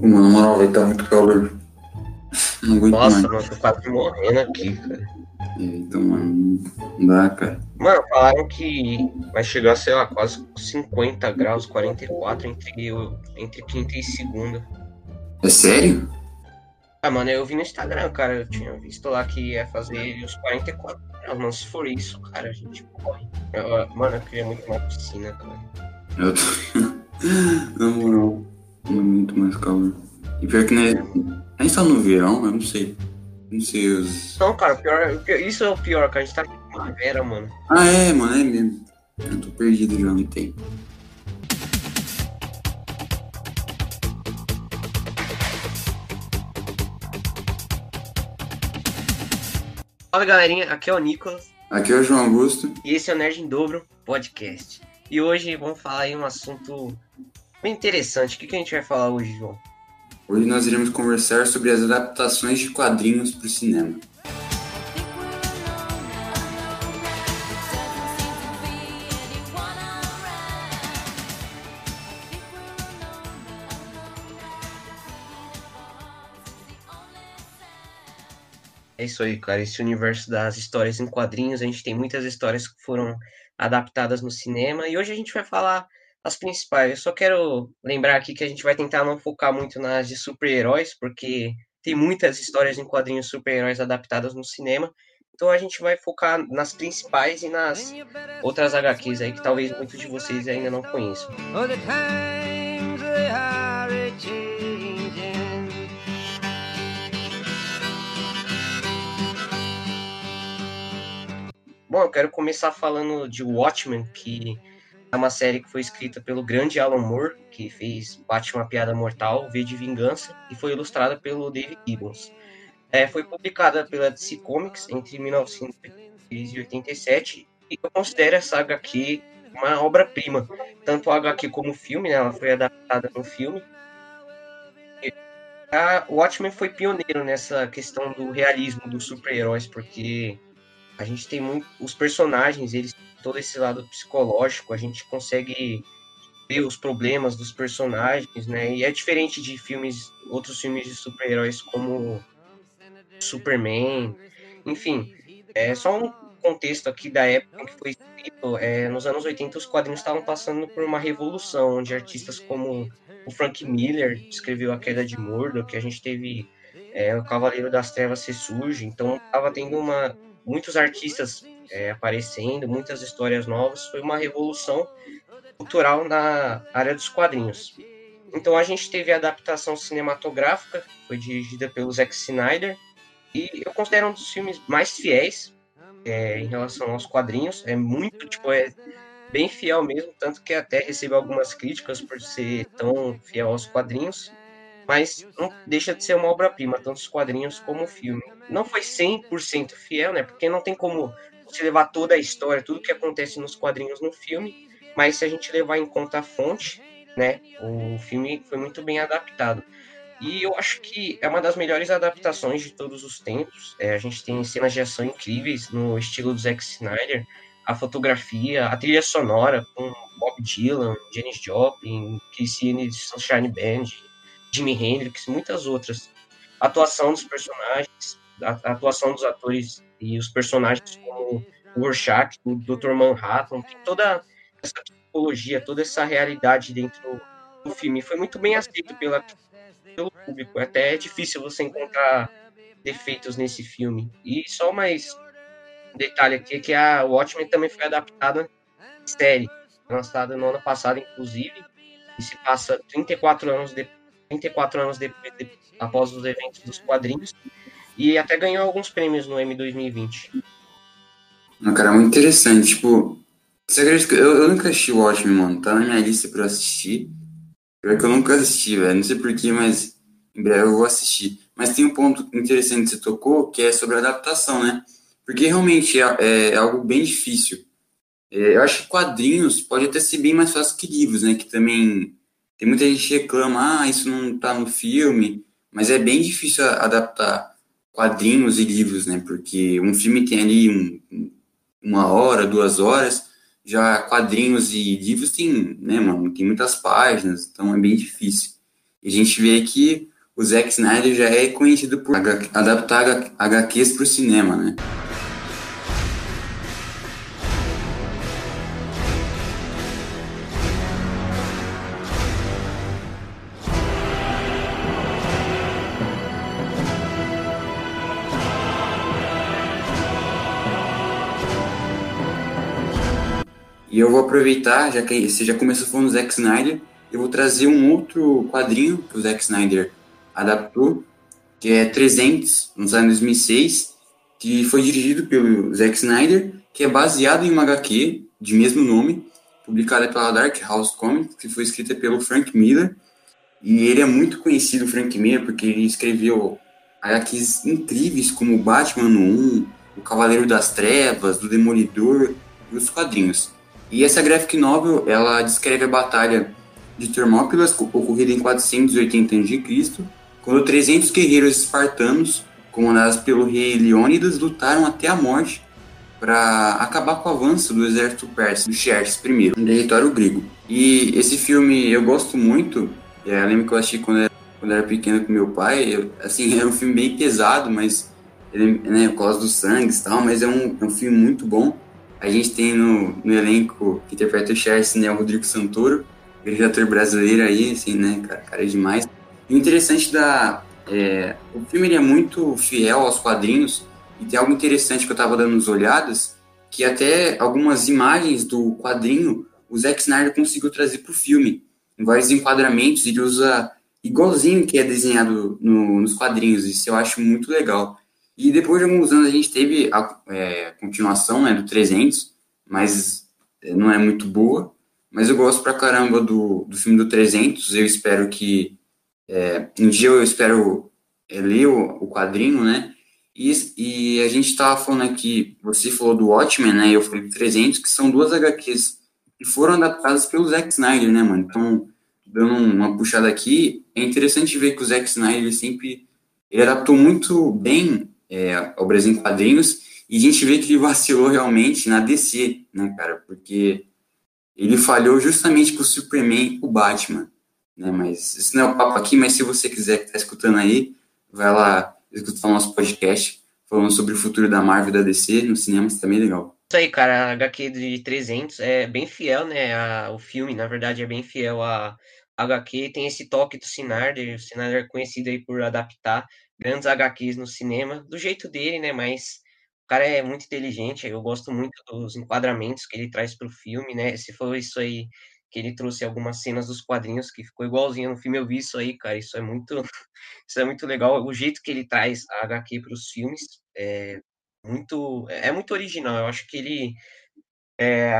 Mano, na moral, vai estar muito calor. Não aguento Nossa, mais. mano, tô quase morrendo aqui, cara. Então, mano, não dá, cara. Mano, falaram que vai chegar, sei lá, quase 50 graus, 44 entre, entre quinta e segunda. É sério? Ah, mano, eu vi no Instagram, cara. Eu tinha visto lá que ia fazer os 44 graus. Mano, se for isso, cara, a gente corre. Eu- mano, eu queria muito uma piscina, cara. Eu tô. na moral, não muito mais calor. E pior que né, a gente tá no verão, eu não sei. Não sei os. Não, cara, pior- isso é o pior, cara. A gente tá em primavera, mano. Ah, é, mano, é mesmo. Eu tô perdido já no tempo. Fala, galerinha. Aqui é o Nicolas. Aqui é o João Augusto. E esse é o Nerd em Dobro Podcast. E hoje vamos falar aí um assunto bem interessante. O que, que a gente vai falar hoje, João? Hoje nós iremos conversar sobre as adaptações de quadrinhos pro cinema. É isso aí, cara. Esse universo das histórias em quadrinhos, a gente tem muitas histórias que foram adaptadas no cinema e hoje a gente vai falar as principais. Eu só quero lembrar aqui que a gente vai tentar não focar muito nas de super-heróis, porque tem muitas histórias em quadrinhos super-heróis adaptadas no cinema. Então a gente vai focar nas principais e nas outras HQs aí que talvez muitos de vocês ainda não conheçam. Oh. Bom, eu quero começar falando de Watchmen, que é uma série que foi escrita pelo grande Alan Moore, que fez Batman Piada Mortal, V de Vingança, e foi ilustrada pelo Dave Gibbons. É, foi publicada pela DC Comics entre 1987 e eu considero essa HQ uma obra-prima. Tanto a HQ como o filme, né, ela foi adaptada no filme. A Watchmen foi pioneiro nessa questão do realismo dos super-heróis, porque a gente tem muito os personagens, eles todo esse lado psicológico, a gente consegue ver os problemas dos personagens, né? E é diferente de filmes, outros filmes de super-heróis como Superman, enfim, é só um contexto aqui da época que foi escrito, é, nos anos 80 os quadrinhos estavam passando por uma revolução, onde artistas como o Frank Miller escreveu A Queda de Murdoch, que a gente teve é, o Cavaleiro das Trevas ser surge, então estava tendo uma muitos artistas é, aparecendo, muitas histórias novas, foi uma revolução cultural na área dos quadrinhos. Então a gente teve a adaptação cinematográfica, foi dirigida pelo Zack Snyder, e eu considero um dos filmes mais fiéis é, em relação aos quadrinhos. É muito, tipo, é bem fiel mesmo, tanto que até recebeu algumas críticas por ser tão fiel aos quadrinhos, mas não deixa de ser uma obra-prima, tanto os quadrinhos como o filme. Não foi 100% fiel, né? Porque não tem como você levar toda a história, tudo que acontece nos quadrinhos no filme, mas se a gente levar em conta a fonte, né? O filme foi muito bem adaptado. E eu acho que é uma das melhores adaptações de todos os tempos. É, a gente tem cenas de ação incríveis no estilo do Zack Snyder, a fotografia, a trilha sonora com Bob Dylan, Janis Joplin, Christine Sunshine Band, Jimi Hendrix, muitas outras. A atuação dos personagens, a atuação dos atores e os personagens como o Rorschach, o Dr. Manhattan, tem toda essa psicologia, toda essa realidade dentro do filme. Foi muito bem aceito pela, pelo público. Até é difícil você encontrar defeitos nesse filme. E só mais um detalhe aqui é que a Watchmen também foi adaptada em série, lançada no ano passado, inclusive, e se passa 34 anos, de, 34 anos depois, de, após os eventos dos quadrinhos, e até ganhou alguns prêmios no M 2020. Um cara muito interessante, tipo. Você acredita que eu, eu nunca assisti o Watchmen, mano. Tá na minha lista pra eu assistir. Pior que eu nunca assisti, velho. Não sei porquê, mas em breve eu vou assistir. Mas tem um ponto interessante que você tocou, que é sobre a adaptação, né? Porque realmente é, é algo bem difícil. É, eu acho que quadrinhos pode até ser bem mais fácil que livros, né? Que também tem muita gente que reclama, ah, isso não tá no filme. Mas é bem difícil adaptar quadrinhos e livros, né? Porque um filme tem ali um, uma hora, duas horas. Já quadrinhos e livros tem, né, mano, tem muitas páginas, então é bem difícil. E a gente vê que o Zack Snyder já é conhecido por adaptar HQs para o cinema, né? E eu vou aproveitar, já que você já começou falando do Zack Snyder, eu vou trazer um outro quadrinho que o Zack Snyder adaptou, que é 300, lançado em 2006, que foi dirigido pelo Zack Snyder, que é baseado em uma HQ de mesmo nome, publicada pela Dark House Comics, que foi escrita pelo Frank Miller. E ele é muito conhecido, Frank Miller, porque ele escreveu HQs incríveis como Batman no 1, O Cavaleiro das Trevas, do Demolidor e os quadrinhos. E essa graphic novel, ela descreve a batalha de Termópilas, ocorrida em 480 a.C., quando 300 guerreiros espartanos, comandados pelo rei Leônidas, lutaram até a morte para acabar com o avanço do exército persa, do Xerxes I, no território grego. E esse filme eu gosto muito, é, eu lembro que eu assisti quando era, quando era pequeno com meu pai, eu, assim, é um filme bem pesado, mas, ele, né, por causa dos sangues e tal, mas é um, é um filme muito bom. A gente tem no, no elenco que interpreta o Xerxes, né, o Rodrigo Santoro, grande ator brasileiro aí, assim, né, cara, cara é demais. E o interessante da... É, o filme é muito fiel aos quadrinhos, e tem algo interessante que eu tava dando as olhadas, que até algumas imagens do quadrinho o Zack Snyder conseguiu trazer pro filme. Em vários enquadramentos, ele usa igualzinho que é desenhado no, nos quadrinhos, isso eu acho muito legal. E depois de alguns anos a gente teve a é, continuação né, do 300, mas é, não é muito boa. Mas eu gosto pra caramba do, do filme do 300. Eu espero que. É, um dia eu espero é, ler o, o quadrinho, né? E, e a gente tava falando aqui, você falou do Watchmen, né? E eu falei do 300, que são duas HQs que foram adaptadas pelo Zack Snyder, né, mano? Então, dando uma puxada aqui, é interessante ver que o Zack Snyder sempre ele adaptou muito bem é, obras em quadrinhos e a gente vê que ele vacilou realmente na DC, né, cara? Porque ele falhou justamente com o Superman e o Batman, né? Mas isso não é o papo aqui, mas se você quiser que tá escutando aí, vai lá escutar o nosso podcast falando sobre o futuro da Marvel e da DC no cinema, isso também é legal. Isso aí, cara, a HQ de 300 é bem fiel, né? A, o filme, na verdade, é bem fiel a HQ. Tem esse toque do Sinarder. O Sinarder é conhecido aí por adaptar grandes HQs no cinema, do jeito dele, né? Mas cara é muito inteligente, eu gosto muito dos enquadramentos que ele traz para o filme, né? Se for isso aí que ele trouxe algumas cenas dos quadrinhos que ficou igualzinho no filme, eu vi isso aí, cara. Isso é muito, isso é muito legal. O jeito que ele traz a HQ para os filmes é muito, é muito original. Eu acho que ele é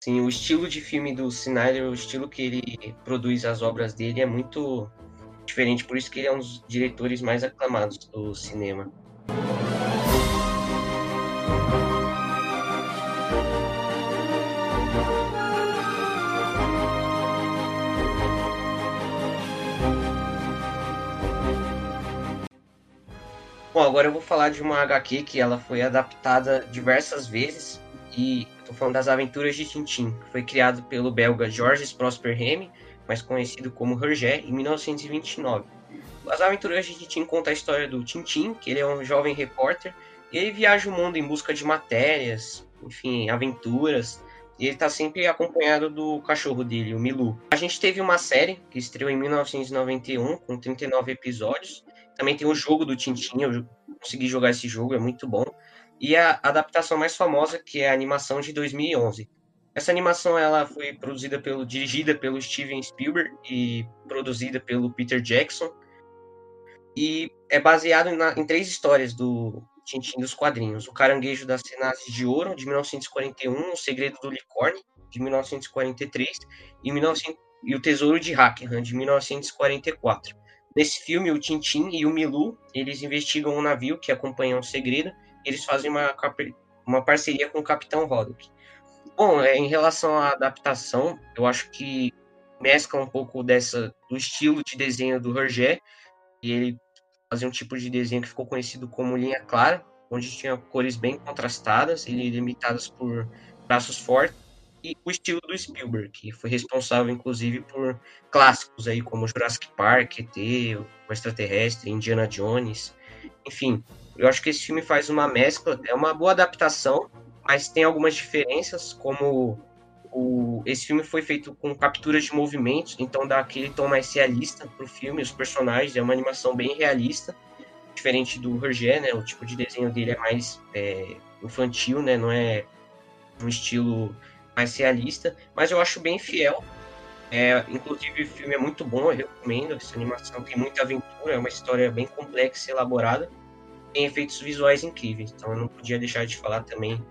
assim, o estilo de filme do Snyder, o estilo que ele produz as obras dele é muito diferente. Por isso que ele é um dos diretores mais aclamados do cinema. Bom, agora eu vou falar de uma HQ que ela foi adaptada diversas vezes e estou falando das Aventuras de Tintin, que foi criado pelo belga Georges Prosper Remy, mais conhecido como Hergé, em 1929. As Aventuras de Tintin conta a história do Tintin, que ele é um jovem repórter e ele viaja o mundo em busca de matérias, enfim, aventuras. E ele está sempre acompanhado do cachorro dele, o Milu. A gente teve uma série que estreou em 1991 com 39 episódios também tem o jogo do Tintin, eu consegui jogar esse jogo, é muito bom. E a adaptação mais famosa, que é a animação de 2011. Essa animação ela foi produzida pelo, dirigida pelo Steven Spielberg e produzida pelo Peter Jackson. E é baseado na, em três histórias do Tintin dos quadrinhos. O Caranguejo das Tenazes de Ouro, de 1941, O Segredo do Licórnio, de 1943, e, 19... e O Tesouro de Hackham, de 1944. Nesse filme, o Tintin e o Milu, eles investigam um navio que acompanha um segredo, eles fazem uma, uma parceria com o Capitão Roderick. Bom, é, em relação à adaptação, eu acho que mescla um pouco dessa do estilo de desenho do Hergé, e ele fazia um tipo de desenho que ficou conhecido como linha clara, onde tinha cores bem contrastadas e limitadas por traços fortes. e o estilo do Spielberg, que foi responsável, inclusive, por clássicos aí como Jurassic Park, ET, O Extraterrestre, Indiana Jones, enfim. Eu acho que esse filme faz uma mescla, é uma boa adaptação, mas tem algumas diferenças, como o, esse filme foi feito com capturas de movimentos, então dá aquele tom mais realista pro filme, os personagens, é uma animação bem realista, diferente do Hergé, né? O tipo de desenho dele é mais é, infantil, né? Não é um estilo mais realista, mas eu acho bem fiel. É, inclusive, o filme é muito bom, eu recomendo. Essa animação tem muita aventura, é uma história bem complexa e elaborada. Tem efeitos visuais incríveis, então eu não podia deixar de falar também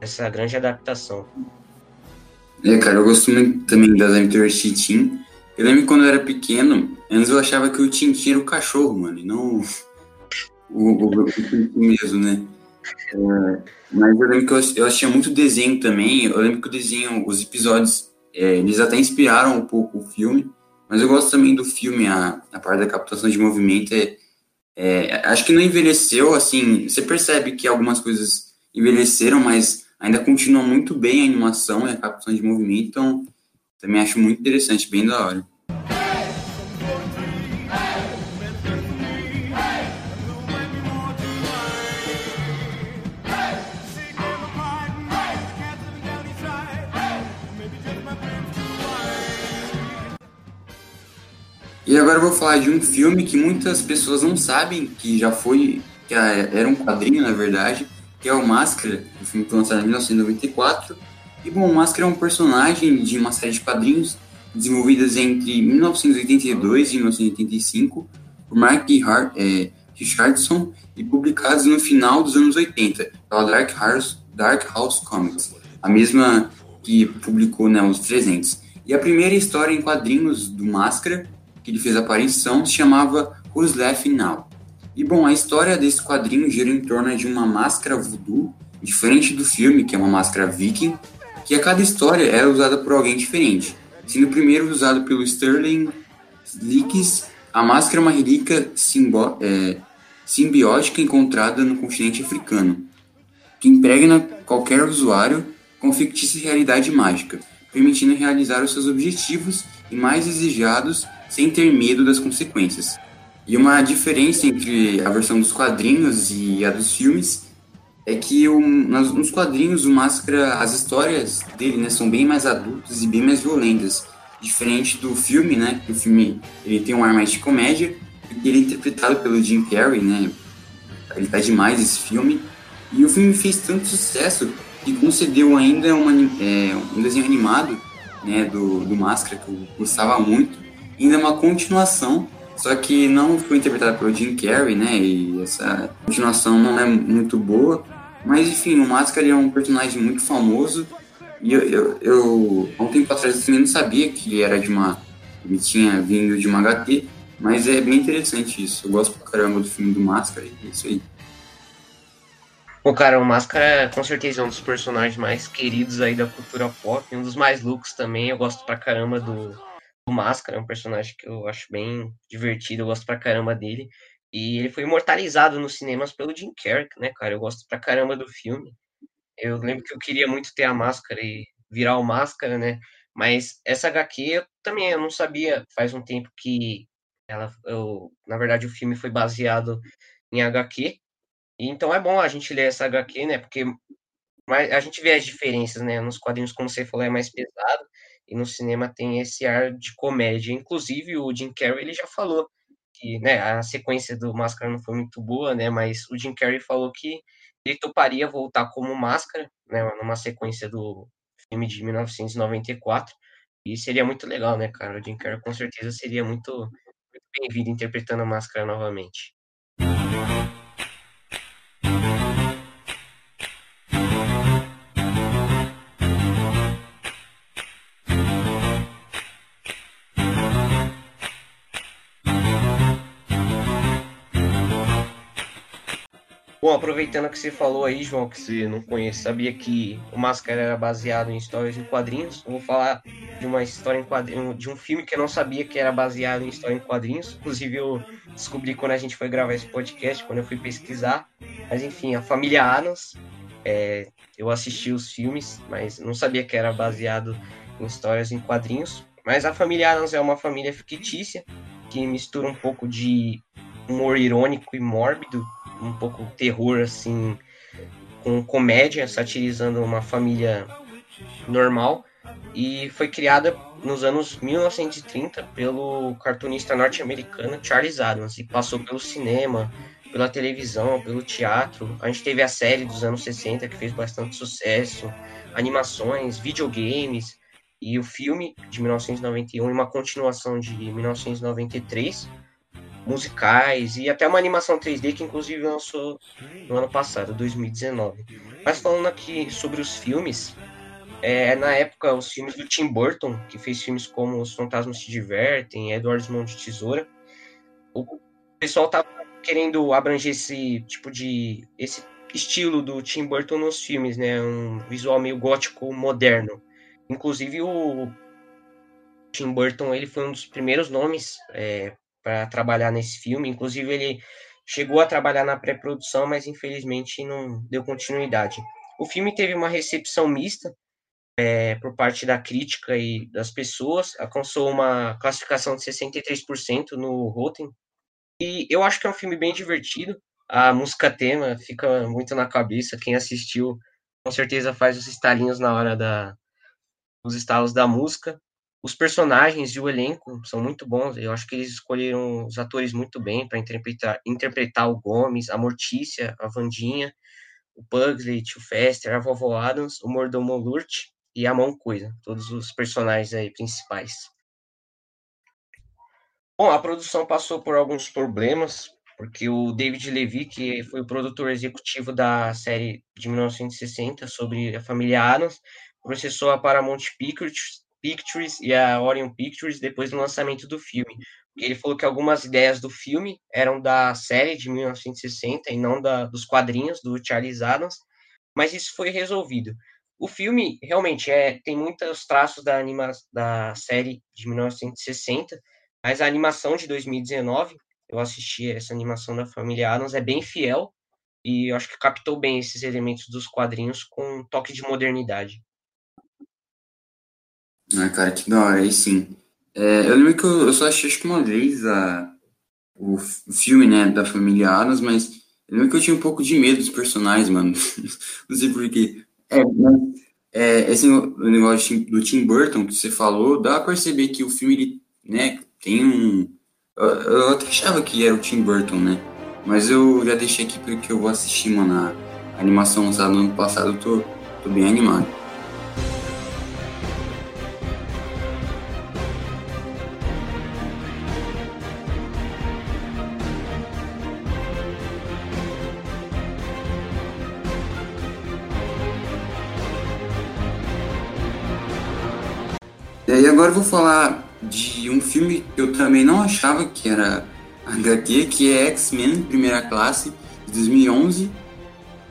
dessa grande adaptação. É, cara, eu gosto muito também das aventuras Tintin. Eu lembro quando eu era pequeno, antes eu achava que o Tintin era o cachorro, mano, e não o, o, o Tintin mesmo, né? É, mas eu lembro que eu, eu assistia muito desenho também. Eu lembro que o desenho, os episódios, é, eles até inspiraram um pouco o filme. Mas eu gosto também do filme, a, a parte da captação de movimento. É, é, acho que não envelheceu, assim. Você percebe que algumas coisas envelheceram, mas ainda continua muito bem a animação e a captação de movimento. Então, também acho muito interessante, bem da hora. E agora eu vou falar de um filme que muitas pessoas não sabem que já foi, que era um quadrinho na verdade, que é o Máscara, o filme foi lançado em 1994. E bom, o Máscara é um personagem de uma série de quadrinhos desenvolvidas entre 1982 e 1985 por Mark Har é, Richardson e publicados no final dos anos 80 pela Dark House, Dark House Comics, a mesma que publicou né, os 300. E a primeira história em quadrinhos do Máscara que ele fez aparição se chamava Who's Laughing Now. E bom, a história desse quadrinho gira em torno de uma máscara voodoo, diferente do filme, que é uma máscara viking, que a cada história é usada por alguém diferente. Sendo o primeiro usado pelo Sterling Slicks, a máscara é uma relíquia é, simbiótica encontrada no continente africano, que impregna qualquer usuário com fictícia realidade mágica, permitindo realizar os seus objetivos e mais desejados sem ter medo das consequências. E uma diferença entre a versão dos quadrinhos e a dos filmes é que o, nas, nos quadrinhos o Máscara, as histórias dele né, são bem mais adultas e bem mais violentas. Diferente do filme, né? Que o filme ele tem um ar mais de comédia, e ele é interpretado pelo Jim Carrey, né? Ele tá demais esse filme. E o filme fez tanto sucesso que concedeu ainda uma, é, um desenho animado né, do, do Máscara, que eu gostava muito, ainda uma continuação, só que não foi interpretada pelo Jim Carrey, né? E essa continuação não é muito boa. Mas enfim, o Máscara é um personagem muito famoso. E eu, eu, eu há um tempo atrás eu não sabia que ele era de uma. Ele tinha vindo de uma HT, mas é bem interessante isso. Eu gosto pra caramba do filme do Máscara, é isso aí. Pô, cara, o Máscara com certeza é um dos personagens mais queridos aí da cultura pop, um dos mais loucos também. Eu gosto pra caramba do, o Máscara é um personagem que eu acho bem divertido, eu gosto pra caramba dele. E ele foi imortalizado nos cinemas pelo Jim Carrey, né, cara? Eu gosto pra caramba do filme. Eu lembro que eu queria muito ter a máscara e virar o máscara, né? Mas essa HQ eu também eu não sabia faz um tempo que ela eu, na verdade o filme foi baseado em HQ. E então é bom a gente ler essa HQ, né? Porque a gente vê as diferenças, né? Nos quadrinhos, como você falou, é mais pesado e no cinema tem esse ar de comédia. Inclusive, o Jim Carrey ele já falou que né, a sequência do Máscara não foi muito boa, né? Mas o Jim Carrey falou que ele toparia voltar como Máscara, né? Numa sequência do filme de 1994. E seria muito legal, né, cara? O Jim Carrey com certeza seria muito, muito bem-vindo interpretando a Máscara novamente. Bom, aproveitando que você falou aí, João, que você não conhece, sabia que o Máscara era baseado em histórias em quadrinhos. Vou falar de uma história em quadrinhos, de um filme que eu não sabia que era baseado em história em quadrinhos. Inclusive, eu descobri quando a gente foi gravar esse podcast, quando eu fui pesquisar. Mas enfim, a família Adams É, eu assisti os filmes, mas não sabia que era baseado em histórias em quadrinhos. Mas a família Adams é uma família fictícia que mistura um pouco de humor irônico e mórbido, um pouco terror assim, com comédia, satirizando uma família normal. E foi criada nos anos 1930 pelo cartunista norte-americano Charles Adams e passou pelo cinema, pela televisão, pelo teatro. A gente teve a série dos anos 60 que fez bastante sucesso, animações, videogames e o filme de 1991 e uma continuação de 1993, musicais e até uma animação 3D que inclusive lançou no ano passado, 2019. Mas falando aqui sobre os filmes, é, na época os filmes do Tim Burton, que fez filmes como Os Fantasmas Se Divertem, Edward Mão de Tesoura, o pessoal tava querendo abranger esse tipo de esse estilo do Tim Burton nos filmes, né? Um visual meio gótico moderno. Inclusive o Tim Burton ele foi um dos primeiros nomes é, para trabalhar nesse filme. Inclusive ele chegou a trabalhar na pré-produção, mas infelizmente não deu continuidade. O filme teve uma recepção mista é, por parte da crítica e das pessoas, alcançou uma classificação de 63% no Rotten. E eu acho que é um filme bem divertido. A música tema fica muito na cabeça. Quem assistiu com certeza faz os estalinhos na hora da, os estalos da música. Os personagens e o elenco são muito bons. Eu acho que eles escolheram os atores muito bem para interpretar, interpretar o Gomes, a Mortícia, a Vandinha, o Pugsley, o Fester, a Vovó Adams, o Mordomo Lurt e a Mão Coisa. Todos os personagens aí principais. Bom, a produção passou por alguns problemas, porque o David Levy, que foi o produtor executivo da série de 1960 sobre a família Adams, processou a Paramount Pictures, Pictures e a Orion Pictures depois do lançamento do filme. Ele falou que algumas ideias do filme eram da série de 1960 e não da, dos quadrinhos do Charles Adams, mas isso foi resolvido. O filme realmente é, tem muitos traços da, anima, da série de 1960, mas a animação de 2019, eu assisti essa animação da família Adams, é bem fiel e eu acho que captou bem esses elementos dos quadrinhos com um toque de modernidade. Ah, cara, que da hora, aí sim. É, eu lembro que eu, eu só achei acho que uma vez a, o, filme, né, da família Adams, mas eu lembro que eu tinha um pouco de medo dos personagens, mano. Não sei porquê. É, é, esse negócio do Tim Burton que você falou, dá pra perceber que o filme, ele, né, tem um... Eu, eu até achava que era o Tim Burton, né? Mas eu já deixei aqui porque eu vou assistir, mano, a animação lançada no ano passado, eu tô, tô bem animado. Agora eu vou falar de um filme que eu também não achava que era HQ, que é X-Men Primeira Classe, de 2011.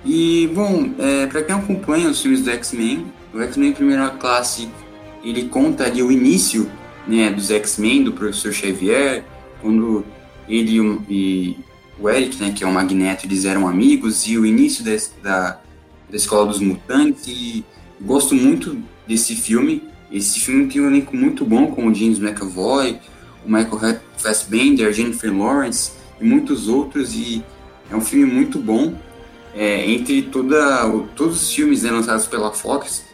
E, bom, é, para quem acompanha os filmes do X-Men, o X-Men Primeira Classe, ele conta ali o início né, dos X-Men, do Professor Xavier, quando ele e o Eric, né, que é o Magneto, eles eram amigos, e o início desse, da, da Escola dos Mutantes, e gosto muito desse filme, esse filme tem um elenco muito bom, com o James McAvoy, o Michael Fassbender, a Jennifer Lawrence e muitos outros, e é um filme muito bom. É, entre toda, todos os filmes né, lançados pela Fox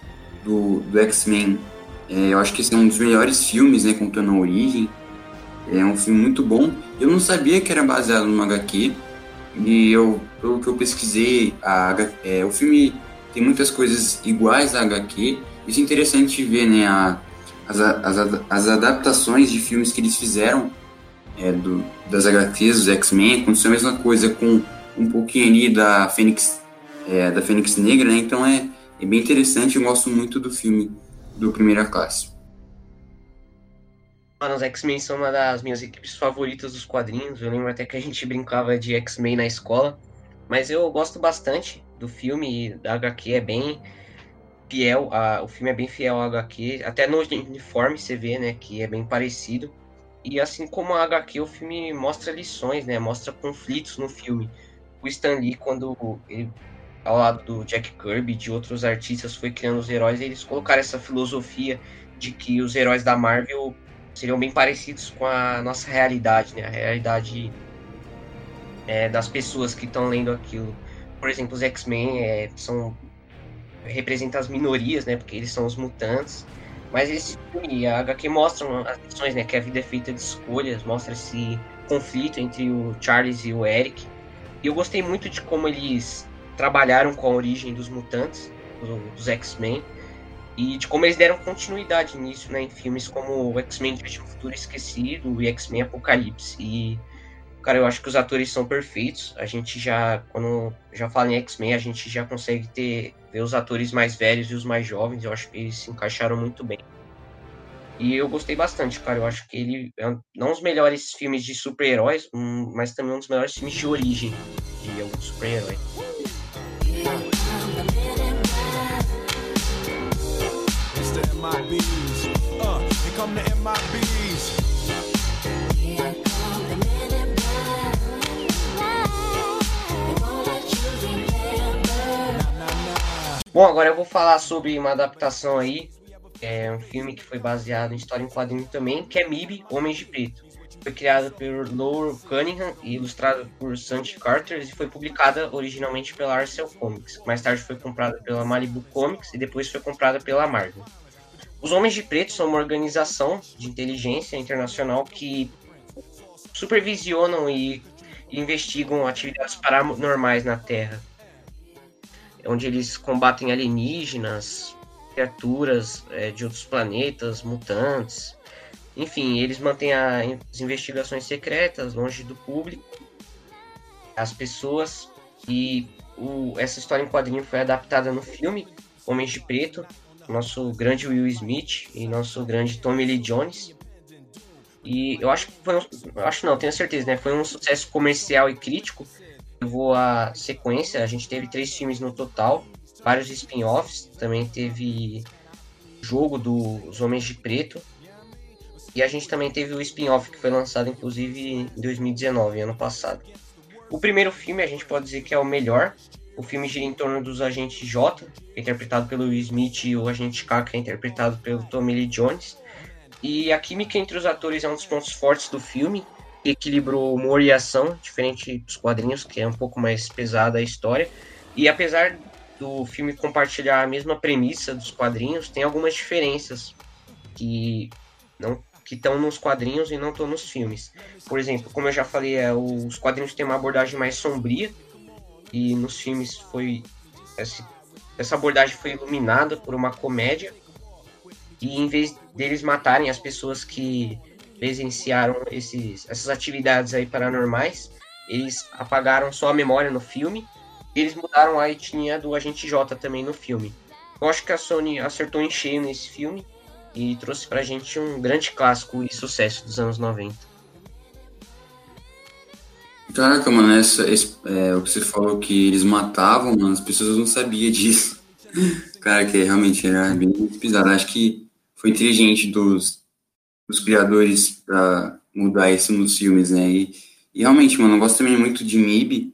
do, do X-Men, é, eu acho que esse é um dos melhores filmes, né, contando a origem. É um filme muito bom. Eu não sabia que era baseado no HQ, e eu, pelo que eu pesquisei, a, é, o filme tem muitas coisas iguais à HQ, isso é interessante ver, né, a, as, as, as adaptações de filmes que eles fizeram é, do, das HQs, dos X-Men, aconteceu a mesma coisa com um pouquinho ali da Fênix, é, da Fênix Negra, né, então é, é bem interessante, eu gosto muito do filme do Primeira Classe. Mano, os X-Men são uma das minhas equipes favoritas dos quadrinhos. Eu lembro até que a gente brincava de X-Men na escola. Mas eu gosto bastante do filme da HQ. É bem fiel, a, o filme é bem fiel ao HQ, até no uniforme você vê, né, que é bem parecido. E assim como a HQ, o filme mostra lições, né, mostra conflitos no filme. O Stan Lee, quando ele ao lado do Jack Kirby e de outros artistas, foi criando os heróis, eles colocaram essa filosofia de que os heróis da Marvel seriam bem parecidos com a nossa realidade, né? A realidade é, das pessoas que estão lendo aquilo. Por exemplo, os X-Men é, são representam as minorias, né? Porque eles são os mutantes. Mas esse filme, a HQ mostram as lições, né? Que a vida é feita de escolhas, mostra esse conflito entre o Charles e o Eric. E eu gostei muito de como eles trabalharam com a origem dos mutantes, dos X-Men, e de como eles deram continuidade nisso, né? Em filmes como X-Men de Futuro Esquecido e X-Men Apocalipse. E Cara, eu acho que os atores são perfeitos. A gente já, quando já fala em X-Men, a gente já consegue ter ver os atores mais velhos e os mais jovens. Eu acho que eles se encaixaram muito bem. E eu gostei bastante, cara. Eu acho que ele é um, não os melhores filmes de super-heróis, um, mas também um dos melhores filmes de origem de algum super-herói. Bom, agora eu vou falar sobre uma adaptação aí. É um filme que foi baseado em história em quadrinho também, que é MIB, Homens de Preto. Foi criado por Lowell Cunningham e ilustrado por Sandy Carter e foi publicada originalmente pela Arcel Comics. Mais tarde foi comprada pela Malibu Comics e depois foi comprada pela Marvel. Os Homens de Preto são uma organização de inteligência internacional que supervisionam e investigam atividades paranormais na Terra onde eles combatem alienígenas, criaturas é, de outros planetas, mutantes. Enfim, eles mantêm a, as investigações secretas longe do público, as pessoas. E o, essa história em quadrinho foi adaptada no filme Homens de Preto, nosso grande Will Smith e nosso grande Tommy Lee Jones. E eu acho que foi um, acho não, tenho certeza, né? Foi um sucesso comercial e crítico levou a sequência, a gente teve três filmes no total, vários spin-offs, também teve jogo dos Homens de Preto, e a gente também teve o spin-off que foi lançado inclusive em 2019, ano passado. O primeiro filme a gente pode dizer que é o melhor. O filme gira em torno dos agentes J, é interpretado pelo Will Smith, e o agente K, que é interpretado pelo Tommy Lee Jones. E a química entre os atores é um dos pontos fortes do filme equilibrou humor e ação, diferente dos quadrinhos, que é um pouco mais pesada a história. E apesar do filme compartilhar a mesma premissa dos quadrinhos, tem algumas diferenças que não que estão nos quadrinhos e não estão nos filmes. Por exemplo, como eu já falei, é, os quadrinhos têm uma abordagem mais sombria e nos filmes foi essa, essa abordagem foi iluminada por uma comédia e em vez deles matarem as pessoas que presenciaram esses, essas atividades aí paranormais, eles apagaram só a memória no filme e eles mudaram a etnia do Agente J também no filme. Eu acho que a Sony acertou em cheio nesse filme e trouxe pra gente um grande clássico e sucesso dos anos 90. Caraca, mano, essa, esse, é, o que você falou que eles matavam, mano, as pessoas não sabiam disso. Cara, que realmente era bem pesado. Acho que foi inteligente dos, os criadores para mudar isso nos filmes, né? E, e, realmente, mano, eu gosto também muito de MIB.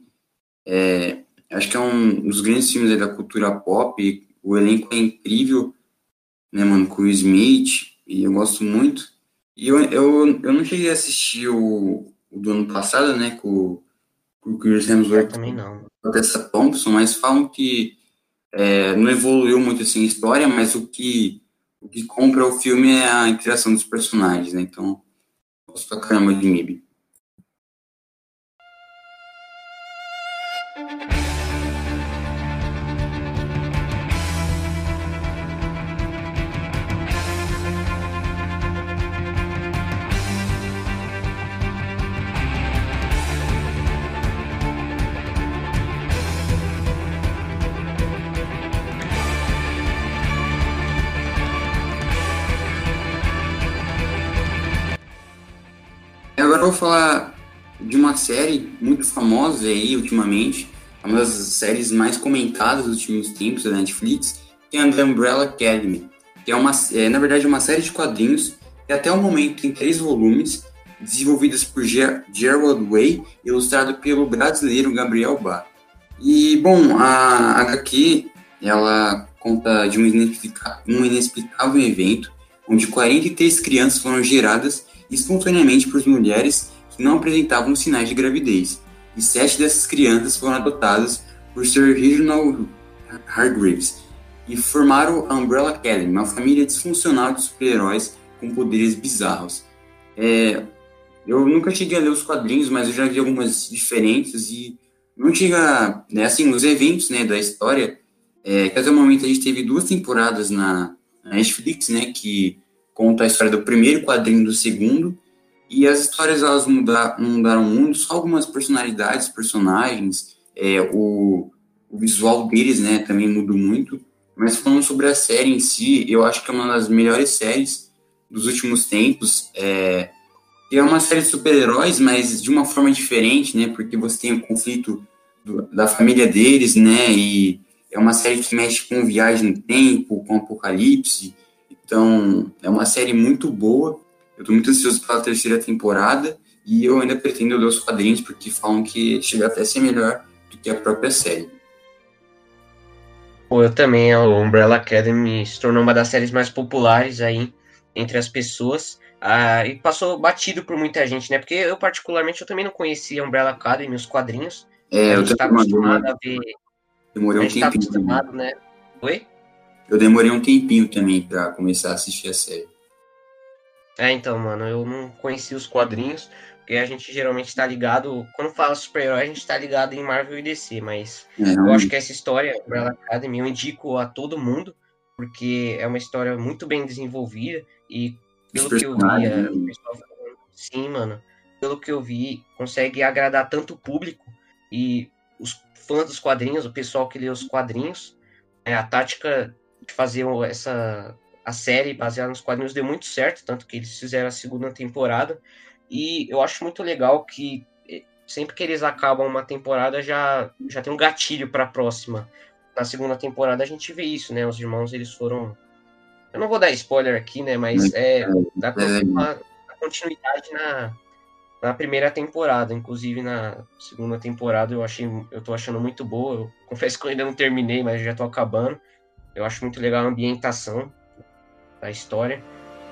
É, acho que é um dos grandes filmes da cultura pop. O elenco é incrível, né, mano? Com o Smith, e eu gosto muito. E eu, eu, eu não cheguei a assistir o, o do ano passado, né? Com, com o Chris Hemsworth. Eu também não. Tessa Thompson, mas falam que é, não evoluiu muito assim a história, mas o que o que compra o filme é a interação dos personagens, né? Então, gosto pra caramba de MIB. Vou falar de uma série muito famosa aí ultimamente, uma das séries mais comentadas dos últimos tempos da Netflix, que é The Umbrella Academy, que é uma, é, na verdade, uma série de quadrinhos que até o momento tem três volumes, desenvolvidas por Ger Gerald Way, ilustrado pelo brasileiro Gabriel Bá. E, bom, a HQ, ela conta de um, inexplica um inexplicável evento onde 43 crianças foram geradas espontaneamente por mulheres que não apresentavam sinais de gravidez, e sete dessas crianças foram adotadas por Sir Reginald Hargreaves e formaram a Umbrella Academy, uma família disfuncional de super-heróis com poderes bizarros. É, eu nunca cheguei a ler os quadrinhos, mas eu já vi algumas diferenças e não chega, né, assim, os eventos, né, da história, é, que até o momento a gente teve duas temporadas na, na Netflix, né, que conta a história do primeiro quadrinho do segundo, e as histórias elas não mudaram muito, só algumas personalidades, personagens, é, o, o visual deles, né, também mudou muito, mas falando sobre a série em si, eu acho que é uma das melhores séries dos últimos tempos, é, é uma série de super-heróis, mas de uma forma diferente, né? Porque você tem o conflito do, da família deles, né? E é uma série que mexe com viagem no tempo, com apocalipse. Então, é uma série muito boa. Eu tô muito ansioso pela terceira temporada e eu ainda pretendo ler os quadrinhos porque falam que chega até a ser melhor do que a própria série. Eu também, a Umbrella Academy se tornou uma das séries mais populares aí entre as pessoas. Ah, e passou batido por muita gente, né? Porque eu, particularmente, eu também não conhecia Umbrella Academy, os quadrinhos. É, eu tá também acostumado a ver. demorei A um gente tá tempinho. também. acostumado, né? Oi? Eu demorei um tempinho também pra começar a assistir a série. É, então, mano, eu não conhecia os quadrinhos, porque a gente geralmente tá ligado. Quando fala super-herói, a gente tá ligado em Marvel e DC, mas É, eu acho que essa história, Umbrella Academy, eu indico a todo mundo, porque é uma história muito bem desenvolvida e pelo que eu vi, é, né? o pessoal falando, sim, mano, pelo que eu vi, consegue agradar tanto o público e os fãs dos quadrinhos, o pessoal que lê os quadrinhos, é, a tática fazer essa a série baseada nos quadrinhos deu muito certo, tanto que eles fizeram a segunda temporada. E eu acho muito legal que eh, sempre que eles acabam uma temporada já já tem um gatilho para a próxima. Na segunda temporada a gente vê isso, né? Os irmãos eles foram eu não vou dar spoiler aqui, né, mas é dá É, uma continuidade na na primeira temporada, inclusive na segunda temporada eu achei, eu tô achando muito boa. Eu confesso que eu ainda não terminei, mas já tô acabando. Eu acho muito legal a ambientação da história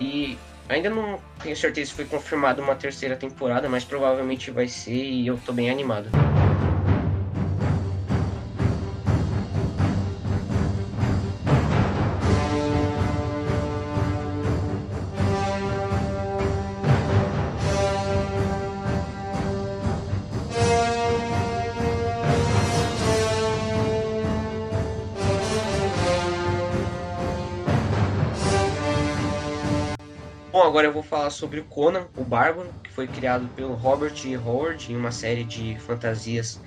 e ainda não tenho certeza se foi confirmada uma terceira temporada, mas provavelmente vai ser e eu tô bem animado. Agora eu vou falar sobre o Conan, o Bárbaro, que foi criado pelo Robert E. Howard em uma série de fantasias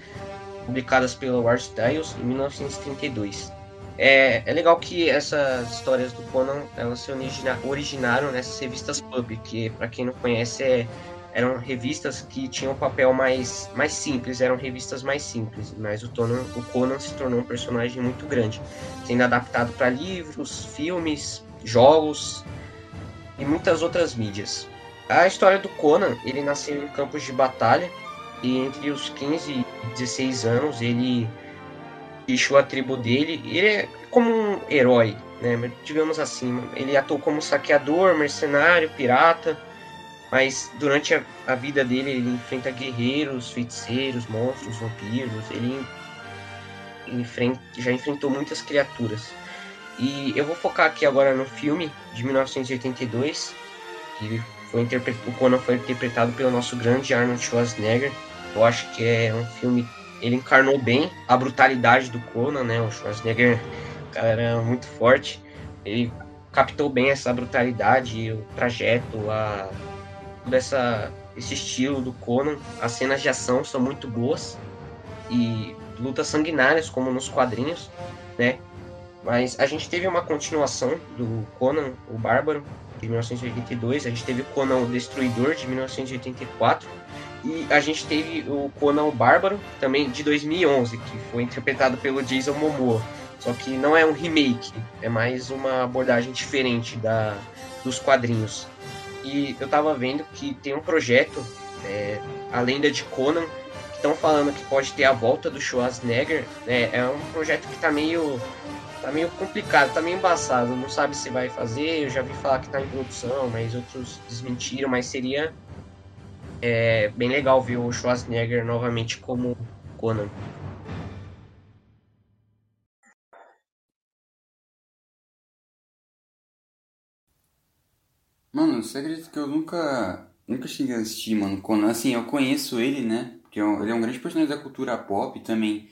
publicadas pela War Styles em 1932. É, é legal que essas histórias do Conan elas se origina- originaram nessas revistas pulp, que para quem não conhece é- eram revistas que tinham papel mais, mais simples, eram revistas mais simples, mas o, Conan, o Conan se tornou um personagem muito grande, sendo adaptado para livros, filmes, jogos e muitas outras mídias. A história do Conan, ele nasceu em campos de batalha e entre os 15 e 16 anos ele deixou a tribo dele. Ele é como um herói, né? Digamos assim, ele atuou como saqueador, mercenário, pirata, mas durante a, a vida dele ele enfrenta guerreiros, feiticeiros, monstros, vampiros. Ele enfrenta, já enfrentou muitas criaturas. E eu vou focar aqui agora no filme de 1982, que foi o Conan foi interpretado pelo nosso grande Arnold Schwarzenegger. Eu acho que é um filme, ele encarnou bem a brutalidade do Conan, né? O Schwarzenegger, cara muito forte. Ele captou bem essa brutalidade, o trajeto, a todo essa esse estilo do Conan. As cenas de ação são muito boas e lutas sanguinárias como nos quadrinhos, né? Mas a gente teve uma continuação do Conan, o Bárbaro, de 1982. A gente teve Conan, o Destruidor, de 1984. E a gente teve o Conan, o Bárbaro, também de 2011, que foi interpretado pelo Jason Momoa. Só que não é um remake, é mais uma abordagem diferente da, dos quadrinhos. E eu tava vendo que tem um projeto, é, A Lenda de Conan, estão falando que pode ter a volta do Schwarzenegger, né, é um projeto que tá meio tá meio complicado, tá meio embaçado, não sabe se vai fazer, eu já vi falar que tá em produção, mas outros desmentiram, mas seria é, bem legal ver o Schwarzenegger novamente como Conan. Mano, você acredita que eu nunca, nunca cheguei a assistir, mano, Conan? Assim, eu conheço ele, né? Porque é ele é um grande personagem da cultura pop também,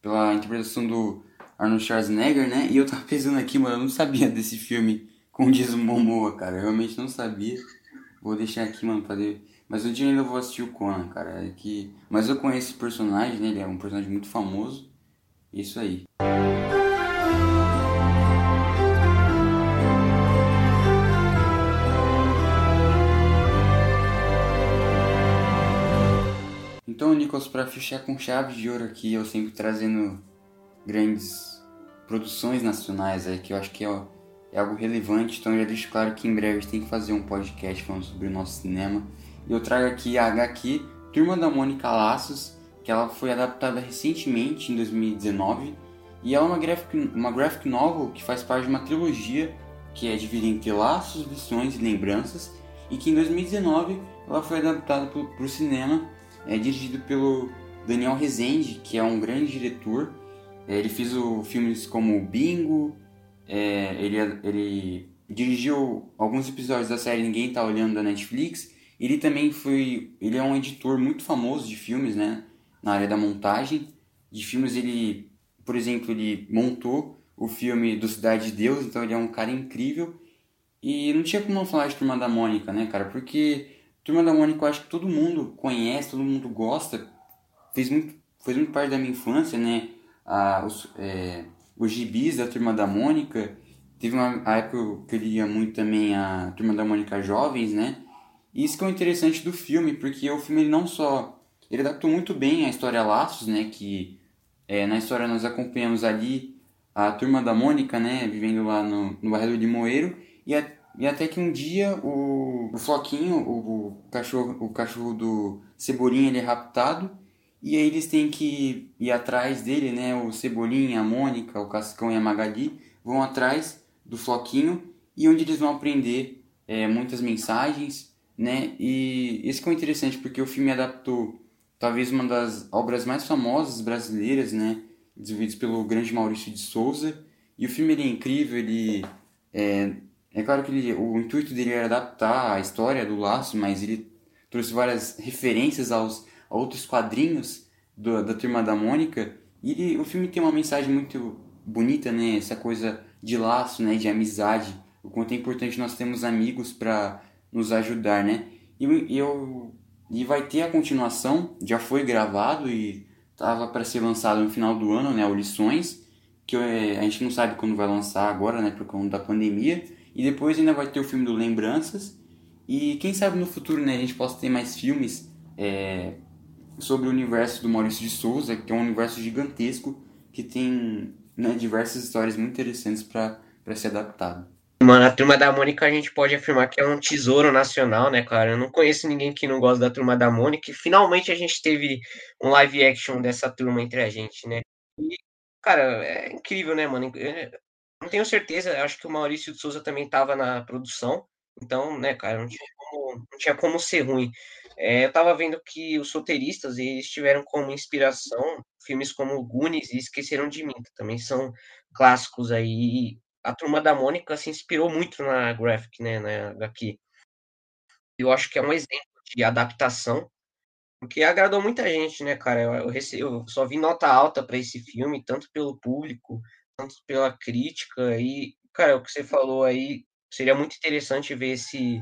pela interpretação do Arnold Schwarzenegger, né? E eu tava pensando aqui, mano, eu não sabia desse filme com Jason Momoa, cara. Eu realmente não sabia. Vou deixar aqui, mano, pra ver. Mas um dia ainda vou assistir o Conan, cara. É que... Mas eu conheço esse personagem, né? Ele é um personagem muito famoso. Isso aí. Então, Nicolas, para fechar com chave de ouro aqui, eu sempre trazendo grandes produções nacionais aí, que eu acho que é, é algo relevante. Então, já deixo claro que em breve a gente tem que fazer um podcast falando sobre o nosso cinema. E eu trago aqui a HQ Turma da Mônica Laços, que ela foi adaptada recentemente, em 2019. E ela é uma graphic, uma graphic novel que faz parte de uma trilogia que é dividida entre laços, lições e lembranças. E que em 2019 ela foi adaptada para o cinema é dirigido pelo Daniel Rezende, que é um grande diretor. É, ele fez o, filmes como Bingo, é, ele, ele dirigiu alguns episódios da série Ninguém Tá Olhando da Netflix. Ele também foi, ele é um editor muito famoso de filmes, né, na área da montagem de filmes. Ele, por exemplo, ele montou o filme do Cidade de Deus, então ele é um cara incrível. E não tinha como não falar de Turma da Mônica, né, cara? Porque Turma da Mônica eu acho que todo mundo conhece, todo mundo gosta. Fez muito, fez muito parte da minha infância, né? Ah, os, é, os gibis da Turma da Mônica. Teve uma época que eu lia muito também a Turma da Mônica Jovens, né? E isso que é o interessante do filme, porque o filme ele não só... Ele adaptou muito bem a história Laços, né? Que é, na história nós acompanhamos ali a Turma da Mônica, né? Vivendo lá no, no bairro de Moeiro. E a e até que um dia o, o Floquinho, o, o, cachorro, o cachorro do Cebolinha, ele é raptado. E aí eles têm que ir atrás dele, né? O Cebolinha, a Mônica, o Cascão e a Magali vão atrás do Floquinho e onde eles vão aprender é, muitas mensagens, né? E isso é interessante porque o filme adaptou talvez uma das obras mais famosas brasileiras, né? Desenvolvidas pelo grande Maurício de Souza. E o filme ele é incrível, ele é, é claro que ele, o intuito dele era adaptar a história do Laço, mas ele trouxe várias referências aos outros quadrinhos do, da Turma da Mônica. E o filme tem uma mensagem muito bonita, né? Essa coisa de laço, né? De amizade. O quanto é importante nós termos amigos para nos ajudar, né? E, eu, e vai ter a continuação, já foi gravado e estava para ser lançado no final do ano, né? O Lições, que a gente não sabe quando vai lançar agora, né? Por conta da pandemia e depois ainda vai ter o filme do Lembranças. E quem sabe no futuro né, a gente possa ter mais filmes é, sobre o universo do Maurício de Souza, que é um universo gigantesco que tem né, diversas histórias muito interessantes para ser adaptado. Mano, a Turma da Mônica a gente pode afirmar que é um tesouro nacional, né, cara? Eu não conheço ninguém que não gosta da Turma da Mônica e finalmente a gente teve um live action dessa turma entre a gente, né? E, cara, é incrível, né, mano? Não tenho certeza, acho que o Maurício de Souza também estava na produção, então, né, cara, não tinha como, não tinha como ser ruim. É, eu tava vendo que os roteiristas, eles tiveram como inspiração filmes como Goonies e Esqueceram de Mim, que também são clássicos aí. A Turma da Mônica se inspirou muito na Graphic, né, na HQ. Eu acho que é um exemplo de adaptação, porque agradou muita gente, né, cara? Eu, eu, rece... eu só vi nota alta para esse filme, tanto pelo público tanto pela crítica e, cara, o que você falou aí, seria muito interessante ver esse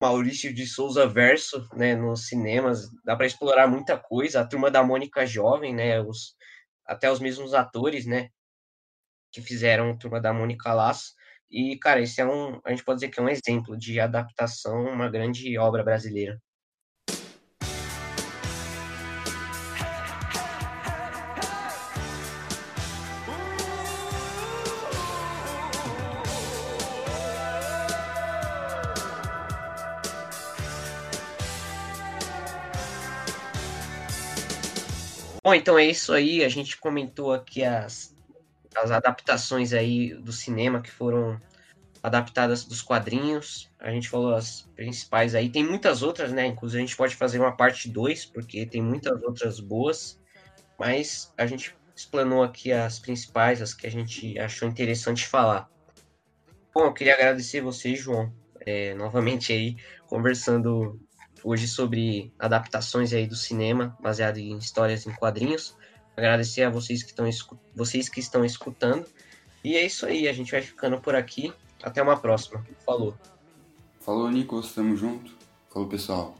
Maurício de Souza verso, né, nos cinemas, dá para explorar muita coisa, a turma da Mônica jovem, né, os, até os mesmos atores, né, que fizeram a turma da Mônica Laço, e, cara, esse é um, a gente pode dizer que é um exemplo de adaptação, uma grande obra brasileira. Bom, então é isso aí. A gente comentou aqui as, as adaptações aí do cinema que foram adaptadas dos quadrinhos. A gente falou as principais aí. Tem muitas outras, né? Inclusive a gente pode fazer uma parte 2, porque tem muitas outras boas. Mas a gente explanou aqui as principais, as que a gente achou interessante falar. Bom, eu queria agradecer você, João, é, novamente aí, conversando hoje sobre adaptações aí do cinema, baseado em histórias em quadrinhos. Agradecer a vocês que, estão, vocês que estão escutando. E é isso aí, a gente vai ficando por aqui. Até uma próxima. Falou. Falou, Nicolas. Tamo junto. Falou, pessoal.